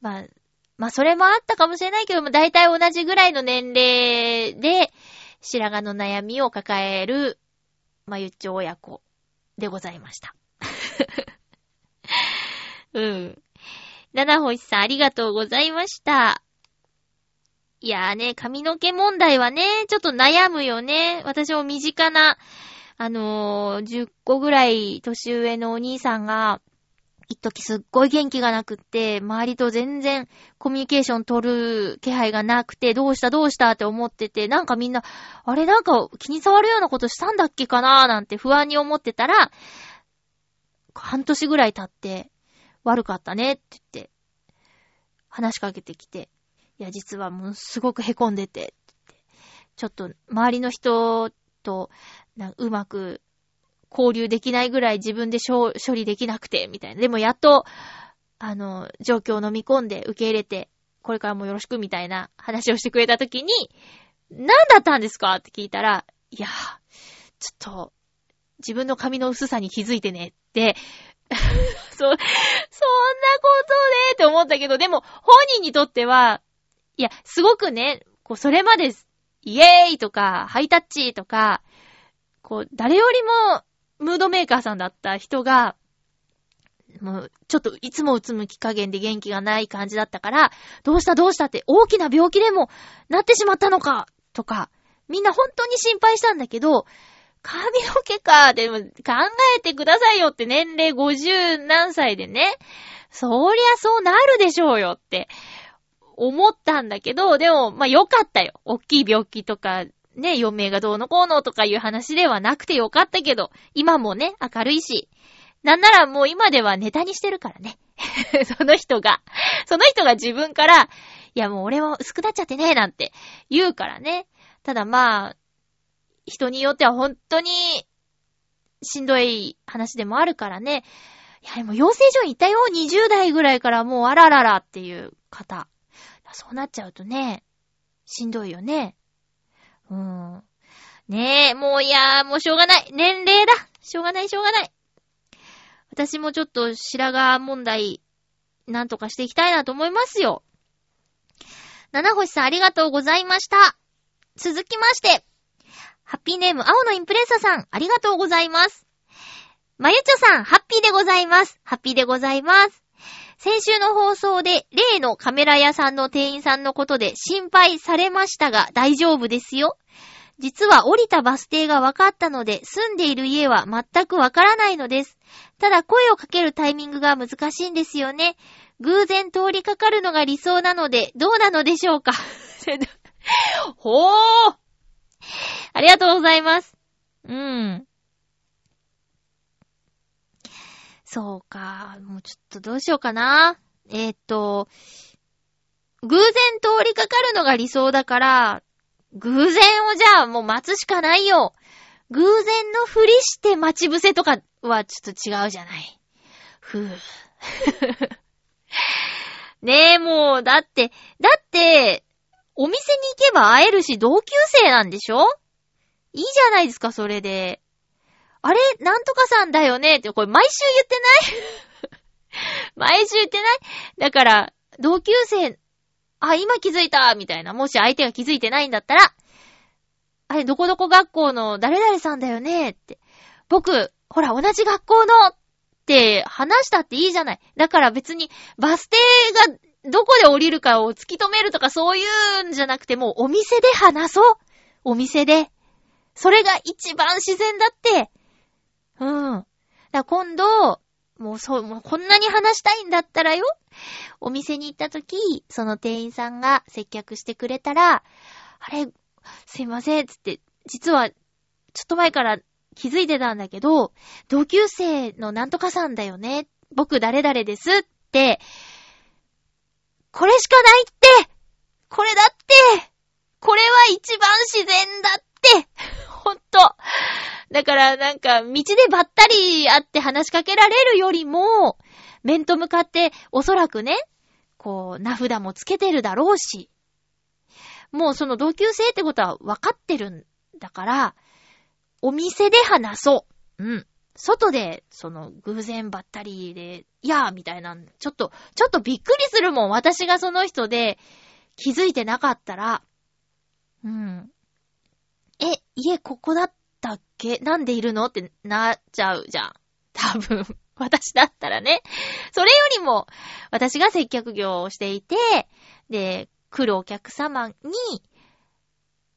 まあ、まあ、それもあったかもしれないけども、だいたい同じぐらいの年齢で、白髪の悩みを抱える、まゆっちょ親子でございました。うん。七星さんありがとうございました。いやーね、髪の毛問題はね、ちょっと悩むよね。私も身近な、あのー、10個ぐらい年上のお兄さんが、一時すっごい元気がなくって、周りと全然コミュニケーション取る気配がなくて、どうしたどうしたって思ってて、なんかみんな、あれなんか気に障るようなことしたんだっけかなーなんて不安に思ってたら、半年ぐらい経って、悪かったねって言って、話しかけてきて、いや、実はもうすごく凹んでて、ちょっと周りの人とうまく交流できないぐらい自分で処理できなくて、みたいな。でもやっと、あの、状況を飲み込んで受け入れて、これからもよろしくみたいな話をしてくれたときに、何だったんですか？って聞いたら、いや、ちょっと、自分の髪の薄さに気づいてねって、そ、そんなことでって思ったけど、でも本人にとっては、いや、すごくね、こう、それまで、イエーイとか、ハイタッチとか、こう、誰よりもムードメーカーさんだった人が、もう、ちょっといつもうつむき加減で元気がない感じだったから、どうしたどうしたって大きな病気でもなってしまったのかとか、みんな本当に心配したんだけど、髪の毛か、でも考えてくださいよって年齢50何歳でね、そりゃそうなるでしょうよって思ったんだけど、でも、まあ、よかったよ。大きい病気とかね、余命がどうのこうのとかいう話ではなくてよかったけど、今もね、明るいし、なんならもう今ではネタにしてるからね。その人が、その人が自分から、いやもう俺も薄くなっちゃってね、なんて言うからね。ただまあ、人によっては本当にしんどい話でもあるからね。いや、でも養成所にいたよ。20代ぐらいからもうあらららっていう方。そうなっちゃうとね、しんどいよね。うん。ねえ、もういやーもうしょうがない。年齢だ。しょうがない、しょうがない。私もちょっと白髪問題、なんとかしていきたいなと思いますよ。七星さんありがとうございました。続きまして、ハッピーネーム青のインプレッサさん、ありがとうございます。まゆちょさん、ハッピーでございます。ハッピーでございます。先週の放送で、例のカメラ屋さんの店員さんのことで心配されましたが、大丈夫ですよ。実は降りたバス停が分かったので、住んでいる家は全くわからないのです。ただ声をかけるタイミングが難しいんですよね。偶然通りかかるのが理想なので、どうなのでしょうか ほーありがとうございます。うん。そうか。もうちょっとどうしようかな。えー、っと、偶然通りかかるのが理想だから、偶然をじゃあもう待つしかないよ。偶然のふりして待ち伏せとかはちょっと違うじゃない。ふぅ。ねえ、もう、だって、だって、お店に行けば会えるし同級生なんでしょ？いいじゃないですか、それで。あれなんとかさんだよね？って、これ毎週言ってない？毎週言ってない？だから、同級生あ、今気づいたみたいな。もし相手が気づいてないんだったら、あれ、どこどこ学校の誰々さんだよね？って。僕、ほら、同じ学校のって話したっていいじゃない。だから別にバス停がどこで降りるかを突き止めるとかそういうんじゃなくてもうお店で話そう。お店で。それが一番自然だって。うん。だ今度、もうそう、もうこんなに話したいんだったらよ。お店に行った時、その店員さんが接客してくれたら、あれ、すいません、つって、実は、ちょっと前から気づいてたんだけど、同級生のなんとかさんだよね。僕誰々ですって、これしかないってこれだってこれは一番自然だってほんと。だからなんか、道でばったり会って話しかけられるよりも、面と向かっておそらくね、こう、名札もつけてるだろうし、もうその同級生ってことは分かってるんだから、お店で話そう。うん。外で、その、偶然ばったりで、いやーみたいな、ちょっと、ちょっとびっくりするもん。私がその人で気づいてなかったら、うん。え、家ここだったっけ？なんでいるの？ってなっちゃうじゃん。多分。私だったらね。それよりも、私が接客業をしていて、で、来るお客様に、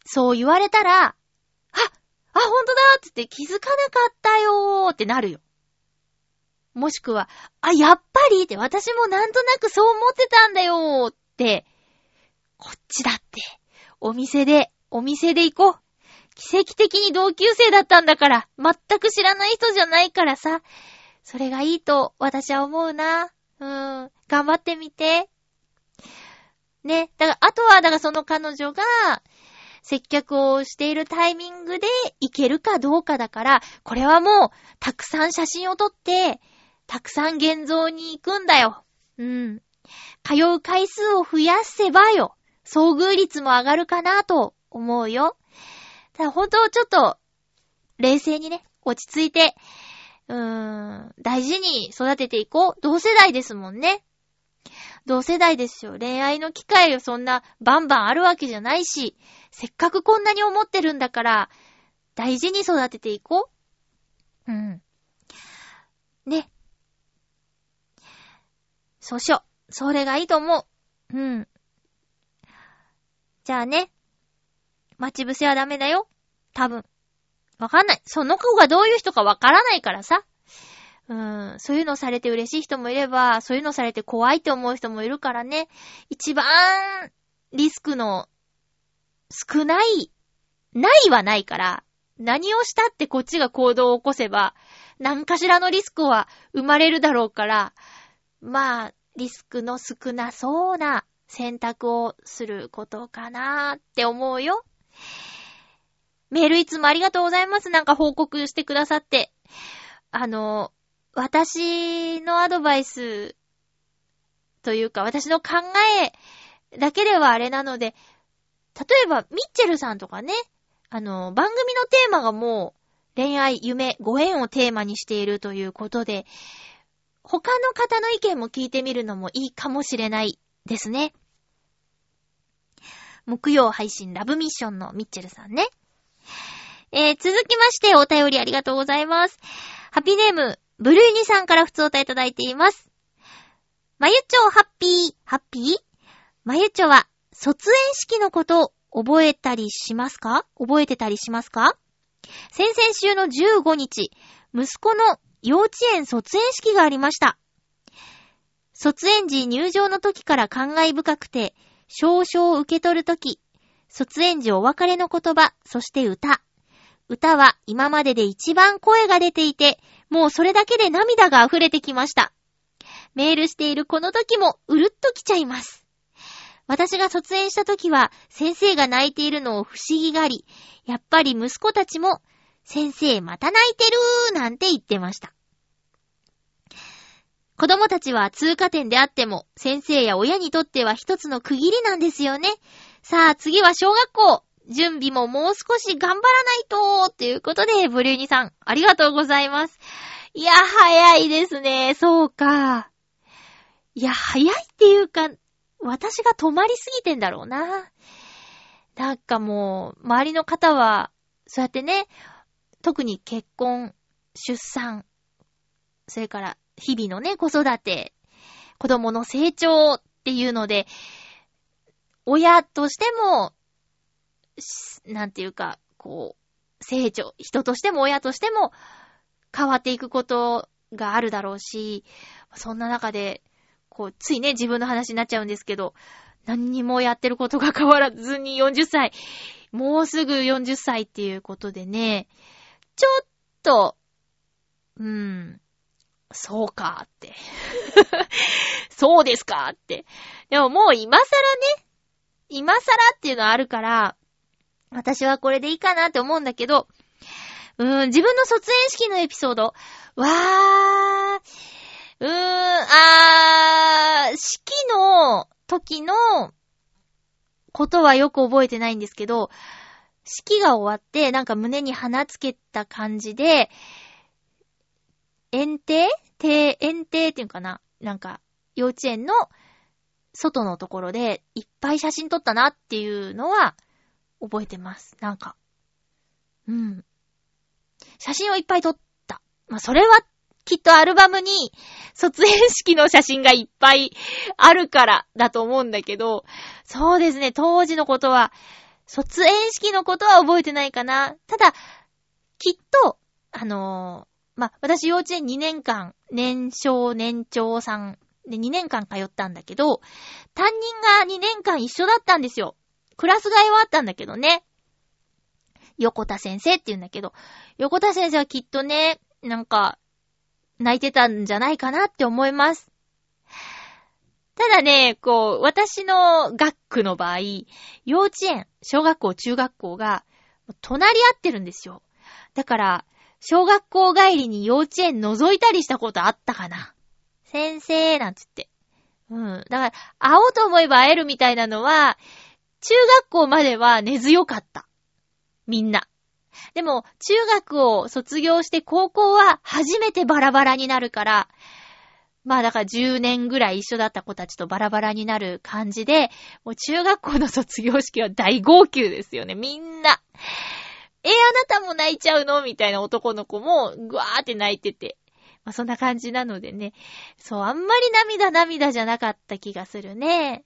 そう言われたら、あ、あ、ほんとだってって気づかなかったよーってなるよ。もしくは、あ、やっぱりって私もなんとなくそう思ってたんだよーって、こっちだって、お店で、お店で行こう。奇跡的に同級生だったんだから、全く知らない人じゃないからさ、それがいいと私は思うな。うん。頑張ってみて。ね。だから、あとは、だからその彼女が、接客をしているタイミングで行けるかどうかだから、これはもう、たくさん写真を撮って、たくさん現像に行くんだよ。うん。通う回数を増やせばよ。遭遇率も上がるかなと思うよ。ただ本当ちょっと、冷静にね、落ち着いて、うーん、大事に育てていこう。同世代ですもんね。同世代ですよ。恋愛の機会をそんなバンバンあるわけじゃないし、せっかくこんなに思ってるんだから、大事に育てていこう。うん。ね。そうしよう。それがいいと思う。うん。じゃあね。待ち伏せはダメだよ。多分。わかんない。その子がどういう人かわからないからさ。うーん、そういうのされて嬉しい人もいれば、そういうのされて怖いって思う人もいるからね。一番リスクの少ない、ないはないから、何をしたってこっちが行動を起こせば、何かしらのリスクは生まれるだろうから、まあ、リスクの少なそうな選択をすることかなーって思うよ。メールいつもありがとうございます。なんか報告してくださって。あの、私のアドバイスというか、私の考えだけではあれなので、例えば、ミッチェルさんとかね、あの、番組のテーマがもう、恋愛、夢、ご縁をテーマにしているということで、他の方の意見も聞いてみるのもいいかもしれないですね。木曜配信ラブミッションのミッチェルさんね。えー、続きましてお便りありがとうございます。ハピネーム、ブルーニさんから普通お答えいただいています。まゆちょハッピー、ハッピー？まゆちょは、卒園式のこと覚えたりしますか？覚えてたりしますか？先々週の15日、息子の幼稚園卒園式がありました。卒園時入場の時から感慨深くて、少々受け取る時、卒園時お別れの言葉、そして歌。歌は今までで一番声が出ていて、もうそれだけで涙が溢れてきました。メールしているこの時もうるっと来ちゃいます。私が卒園した時は先生が泣いているのを不思議があり、やっぱり息子たちも先生また泣いてるーなんて言ってました。子供たちは通過点であっても、先生や親にとっては一つの区切りなんですよね。さあ、次は小学校。準備ももう少し頑張らないと、ということで、ブリューニさん、ありがとうございます。いや、早いですね。そうか。いや、早いっていうか、私が止まりすぎてんだろうな。なんかもう、周りの方は、そうやってね、特に結婚、出産、それから日々のね、子育て、子供の成長っていうので、親としても、なんていうか、こう、成長、人としても親としても変わっていくことがあるだろうし、そんな中で、こう、ついね、自分の話になっちゃうんですけど、何にもやってることが変わらずに40歳、もうすぐ40歳っていうことでね、ちょっと、うん、そうかって。そうですかって。でももう今更ね、今更っていうのはあるから、私はこれでいいかなって思うんだけど、うーん、自分の卒園式のエピソード。わー、うーん、あー、式の時のことはよく覚えてないんですけど、式が終わって、なんか胸に花つけた感じで、園庭？庭、園庭っていうかな？なんか、幼稚園の外のところでいっぱい写真撮ったなっていうのは覚えてます。なんか。うん。写真をいっぱい撮った。まあ、それはきっとアルバムに卒園式の写真がいっぱいあるからだと思うんだけど、そうですね、当時のことは、卒園式のことは覚えてないかな。ただ、きっと、あのまあ、私幼稚園2年間、年少年長さんで2年間通ったんだけど、担任が2年間一緒だったんですよ。クラス替えはあったんだけどね。横田先生って言うんだけど、横田先生はきっとね、なんか、泣いてたんじゃないかなって思います。ただね、こう、私の学区の場合、幼稚園、小学校、中学校が、隣り合ってるんですよ。だから、小学校帰りに幼稚園覗いたりしたことあったかな先生、なんつって。うん。だから、会おうと思えば会えるみたいなのは、中学校までは根強かった。みんな。でも、中学を卒業して高校は初めてバラバラになるから、まあだから10年ぐらい一緒だった子たちとバラバラになる感じで、もう中学校の卒業式は大号泣ですよね、みんな。え、あなたも泣いちゃうの？みたいな男の子も、ぐわーって泣いてて。まあ、そんな感じなのでね。そう、あんまり涙涙じゃなかった気がするね。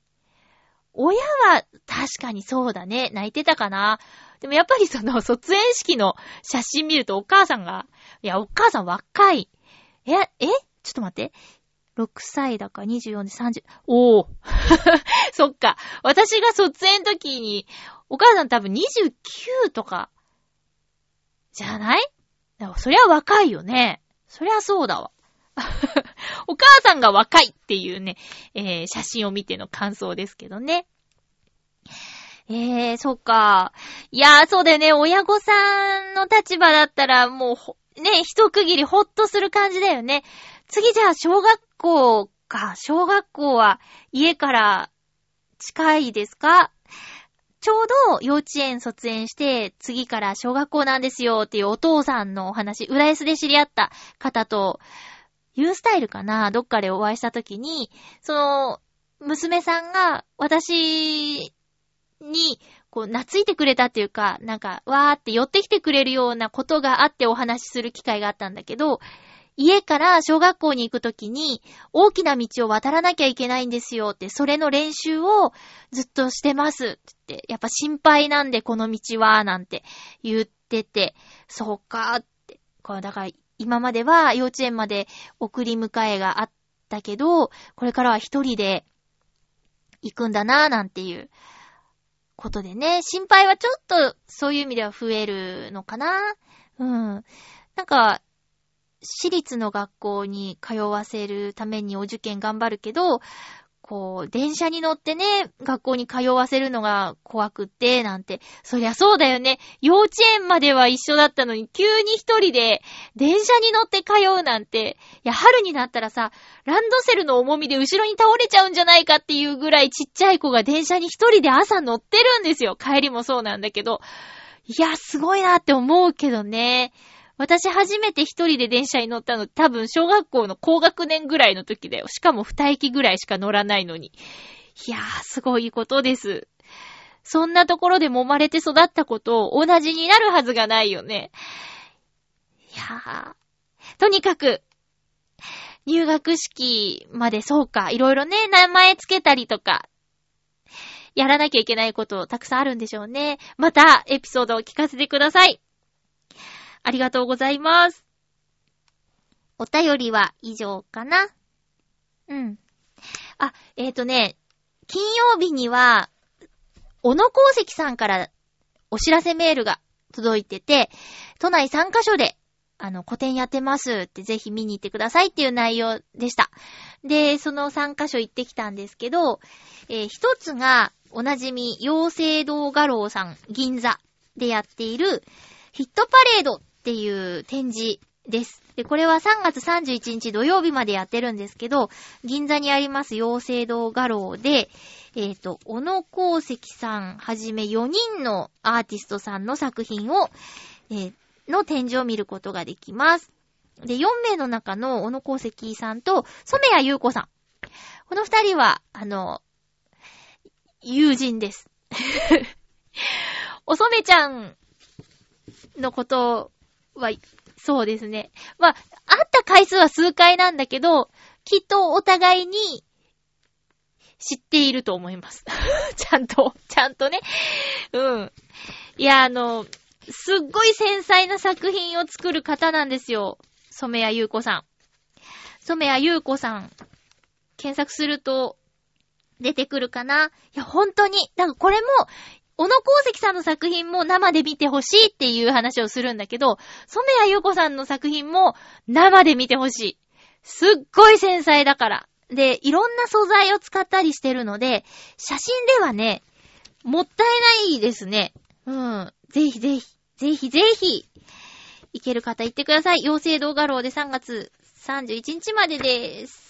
親は、確かにそうだね。泣いてたかな。でもやっぱりその、卒園式の写真見るとお母さんが、いや、お母さん若い。え、え？ちょっと待って。6歳だか24で30。おー。そっか。私が卒園時に、お母さん多分29とかじゃない？そりゃ若いよね。そりゃそうだわ。お母さんが若いっていうね、えー、写真を見ての感想ですけどね。えー、そっか。いやー、そうだよね。親御さんの立場だったら、もう、ね、一区切りほっとする感じだよね。次じゃあ小学校か。小学校は家から近いですか？ちょうど幼稚園卒園して、次から小学校なんですよっていうお父さんのお話、浦安で知り合った方と、ユースタイルかな。どっかでお会いした時に、その、娘さんが私に、こう、懐いてくれたっていうか、なんか、わーって寄ってきてくれるようなことがあってお話しする機会があったんだけど、家から小学校に行くときに、大きな道を渡らなきゃいけないんですよって、それの練習をずっとしてますって、やっぱ心配なんでこの道は、なんて言ってて、そうかって。これだから、今までは幼稚園まで送り迎えがあったけど、これからは一人で行くんだななんていうことでね、心配はちょっとそういう意味では増えるのかなうん。なんか、私立の学校に通わせるためにお受験頑張るけど、こう、電車に乗ってね、学校に通わせるのが怖くって、なんて。そりゃそうだよね。幼稚園までは一緒だったのに、急に一人で電車に乗って通うなんて。いや、春になったらさ、ランドセルの重みで後ろに倒れちゃうんじゃないかっていうぐらいちっちゃい子が電車に一人で朝乗ってるんですよ。帰りもそうなんだけど。いや、すごいなって思うけどね。私初めて一人で電車に乗ったの多分小学校の高学年ぐらいの時だよ。しかも二駅ぐらいしか乗らないのに。いやー、すごいことです。そんなところで揉まれて育ったことを同じになるはずがないよね。いやー。とにかく、入学式までそうか、いろいろね、名前つけたりとか、やらなきゃいけないことたくさんあるんでしょうね。また、エピソードを聞かせてください。ありがとうございます。お便りは以上かな？うん。あ、えっ、ー、とね、金曜日には、小野功石さんからお知らせメールが届いてて、都内3カ所で、あの、個展やってますってぜひ見に行ってくださいっていう内容でした。で、その3カ所行ってきたんですけど、えー、一つが、おなじみ、妖精堂画廊さん、銀座でやっている、ヒットパレードっっていう展示です。で、これは3月31日土曜日までやってるんですけど、銀座にあります妖精堂画廊で、えっ、ー、と、小野功石さんはじめ4人のアーティストさんの作品を、えー、の展示を見ることができます。で、4名の中の小野功石さんと染谷優子さん。この2人は、あの、友人です。お染ちゃんのことは、そうですね。まあ、会った回数は数回なんだけど、きっとお互いに知っていると思います。ちゃんと、ちゃんとね。うん。いや、あの、すっごい繊細な作品を作る方なんですよ。染谷優子さん。染谷優子さん。検索すると出てくるかな。いや、本当に。だからこれも小野功石さんの作品も生で見てほしいっていう話をするんだけど、染谷優子さんの作品も生で見てほしい。すっごい繊細だから。で、いろんな素材を使ったりしてるので、写真ではね、もったいないですね。うん。ぜひぜひ、ぜひぜひ、行ける方行ってください。妖精動画廊で3月31日までです。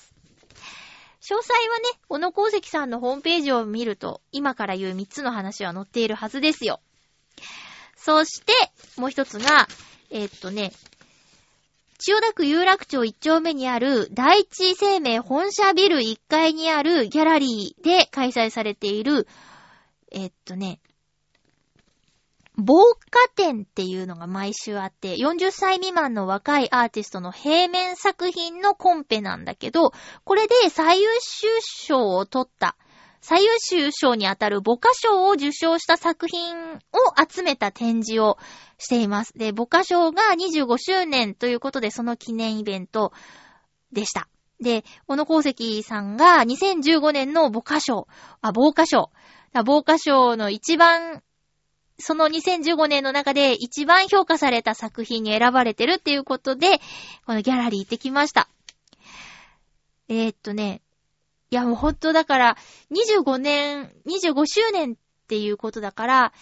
詳細はね、小野功石さんのホームページを見ると、今から言う3つの話は載っているはずですよ。そして、もう一つが、えー、っとね、千代田区有楽町1丁目にある第一生命本社ビル1階にあるギャラリーで開催されている、えー、っとね、防火展っていうのが毎週あって、40歳未満の若いアーティストの平面作品のコンペなんだけど、これで最優秀賞を取った、最優秀賞にあたる母歌賞を受賞した作品を集めた展示をしています。で、母歌賞が25周年ということで、その記念イベントでした。で、小野功石さんが2015年の母歌賞、あ、防火賞。防火賞の一番その2015年の中で一番評価された作品に選ばれてるっていうことで、このギャラリー行ってきました。えー、っとね、いやもうほんとだから、25年、25周年っていうことだから、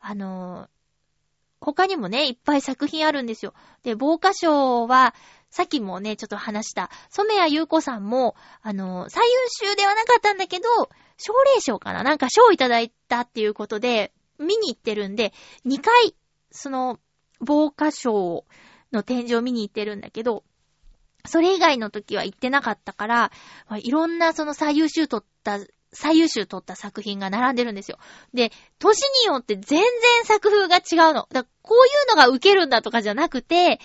あの他にもね、いっぱい作品あるんですよ。で、防火賞は、さっきもね、ちょっと話した、染谷優子さんも、あの、最優秀ではなかったんだけど、奨励賞かななんか賞をいただいたっていうことで、見に行ってるんで、2回、その、防火賞の展示を見に行ってるんだけど、それ以外の時は行ってなかったから、いろんなその最優秀取った、最優秀取った作品が並んでるんですよ。で、年によって全然作風が違うの。だこういうのが受けるんだとかじゃなくて、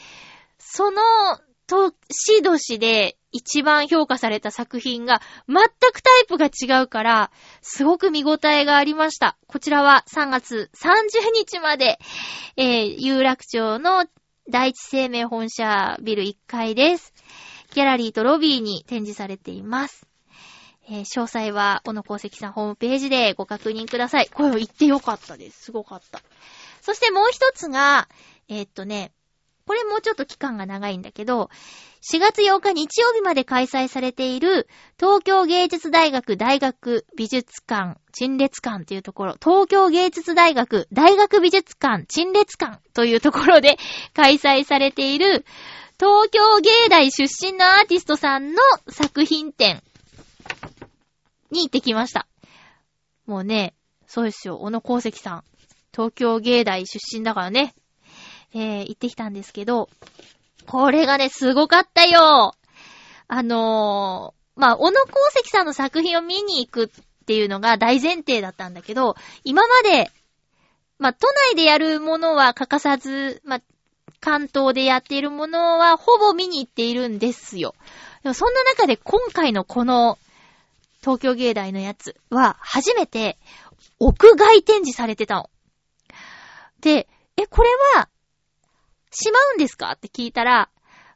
その年々で一番評価された作品が全くタイプが違うから、すごく見応えがありました。こちらは3月30日まで、えー、有楽町の第一生命本社ビル1階です。ギャラリーとロビーに展示されています。えー、詳細は、小野功石さんホームページでご確認ください。これを言ってよかったです。すごかった。そしてもう一つが、えー、っとね、これもうちょっと期間が長いんだけど、4月8日日曜日まで開催されている東京芸術大学大学美術館陳列館というところ、東京芸術大学大学美術館陳列館というところで 開催されている東京芸大出身のアーティストさんの作品展に行ってきました。もうね、そうですよ、小野功石さん。東京芸大出身だからね、えー、行ってきたんですけど、これがね、すごかったよあのー、まあ、小野功石さんの作品を見に行くっていうのが大前提だったんだけど、今まで、まあ、都内でやるものは欠かさず、まあ、関東でやっているものはほぼ見に行っているんですよ。でもそんな中で今回のこの東京芸大のやつは初めて屋外展示されてたの。で、え、これはしまうんですか？って聞いたら、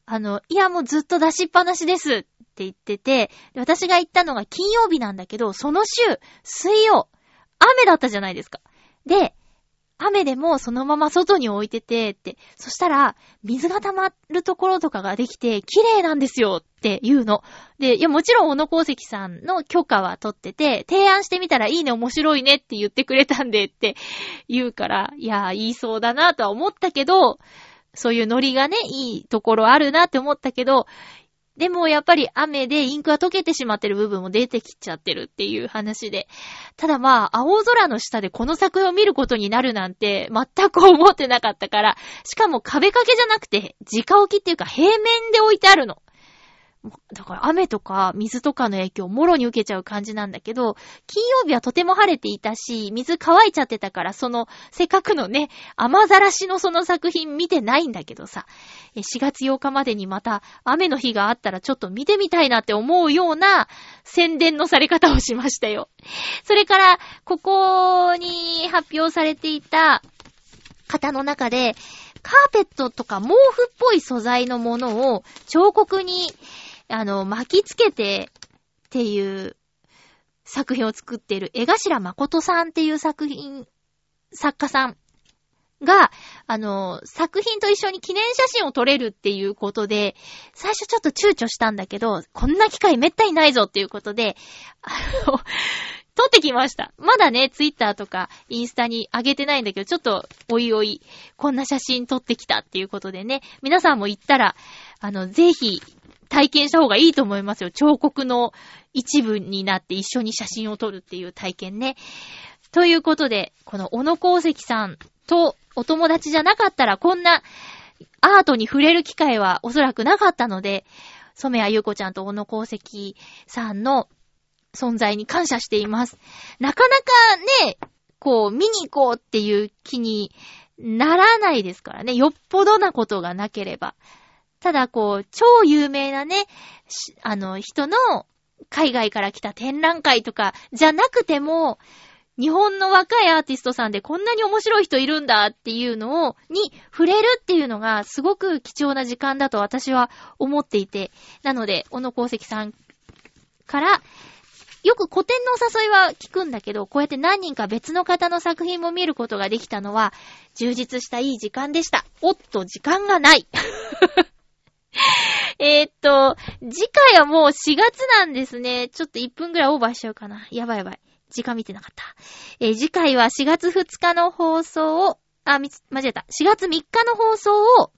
あの、いやもうずっと出しっぱなしですって言ってて、私が行ったのが金曜日なんだけど、その週、水曜、雨だったじゃないですか。で、雨でもそのまま外に置いてて、って。そしたら、水が溜まるところとかができて、綺麗なんですよって言うの。で、いや、もちろん、小野功石さんの許可は取ってて、提案してみたらいいね、面白いねって言ってくれたんでって言うから、いや、言いそうだなとは思ったけど、そういうノリがね、いいところあるなって思ったけど、でもやっぱり雨でインクが溶けてしまってる部分も出てきちゃってるっていう話で。ただまあ、青空の下でこの作品を見ることになるなんて全く思ってなかったから、しかも壁掛けじゃなくて、直置きっていうか平面で置いてあるの。だから雨とか水とかの影響をもろに受けちゃう感じなんだけど、金曜日はとても晴れていたし、水乾いちゃってたから、その、せっかくのね、雨ざらしのその作品見てないんだけどさ、4月8日までにまた雨の日があったらちょっと見てみたいなって思うような宣伝のされ方をしましたよ。それから、ここに発表されていた方の中で、カーペットとか毛布っぽい素材のものを彫刻にあの、巻きつけてっていう作品を作っている江頭誠さんっていう作品、作家さんが、あの、作品と一緒に記念写真を撮れるっていうことで、最初ちょっと躊躇したんだけど、こんな機会めったにないぞっていうことで、あの、撮ってきました。まだね、ツイッターとかインスタに上げてないんだけど、ちょっとおいおい、こんな写真撮ってきたっていうことでね、皆さんも行ったら、あの、ぜひ体験した方がいいと思いますよ。彫刻の一部になって一緒に写真を撮るっていう体験ね。ということで、この小野功石さんとお友達じゃなかったらこんなアートに触れる機会はおそらくなかったので、染谷優子ちゃんと小野功石さんの存在に感謝しています。なかなかね、こう見に行こうっていう気にならないですからね。よっぽどなことがなければ。ただこう、超有名なね、あの、人の海外から来た展覧会とかじゃなくても、日本の若いアーティストさんでこんなに面白い人いるんだっていうのを、に触れるっていうのがすごく貴重な時間だと私は思っていて、なので、小野功石さんから、よく古典のお誘いは聞くんだけど、こうやって何人か別の方の作品も見ることができたのは、充実したいい時間でした。おっと、時間がない。え、っと、次回はもう4月なんですね。ちょっと1分ぐらいオーバーしちゃうかな。やばいやばい。時間見てなかった。えー、次回は4月2日の放送をあ、みつ、間違えた。4月3日の放送を、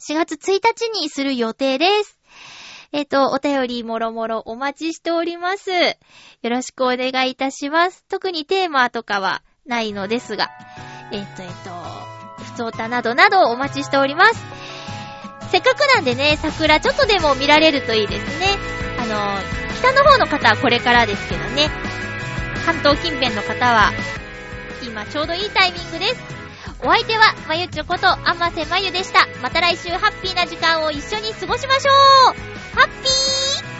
4月1日にする予定です。えっ、ー、と、お便りもろもろお待ちしております。よろしくお願いいたします。特にテーマとかはないのですが、えっ、ー、と、えっ、と、ふつおたなどなどお待ちしております。せっかくなんでね、桜ちょっとでも見られるといいですね。あの、北の方の方はこれからですけどね。関東近辺の方は、今ちょうどいいタイミングです。お相手は、まゆちょこと、あませまゆでした。また来週ハッピーな時間を一緒に過ごしましょうハッピー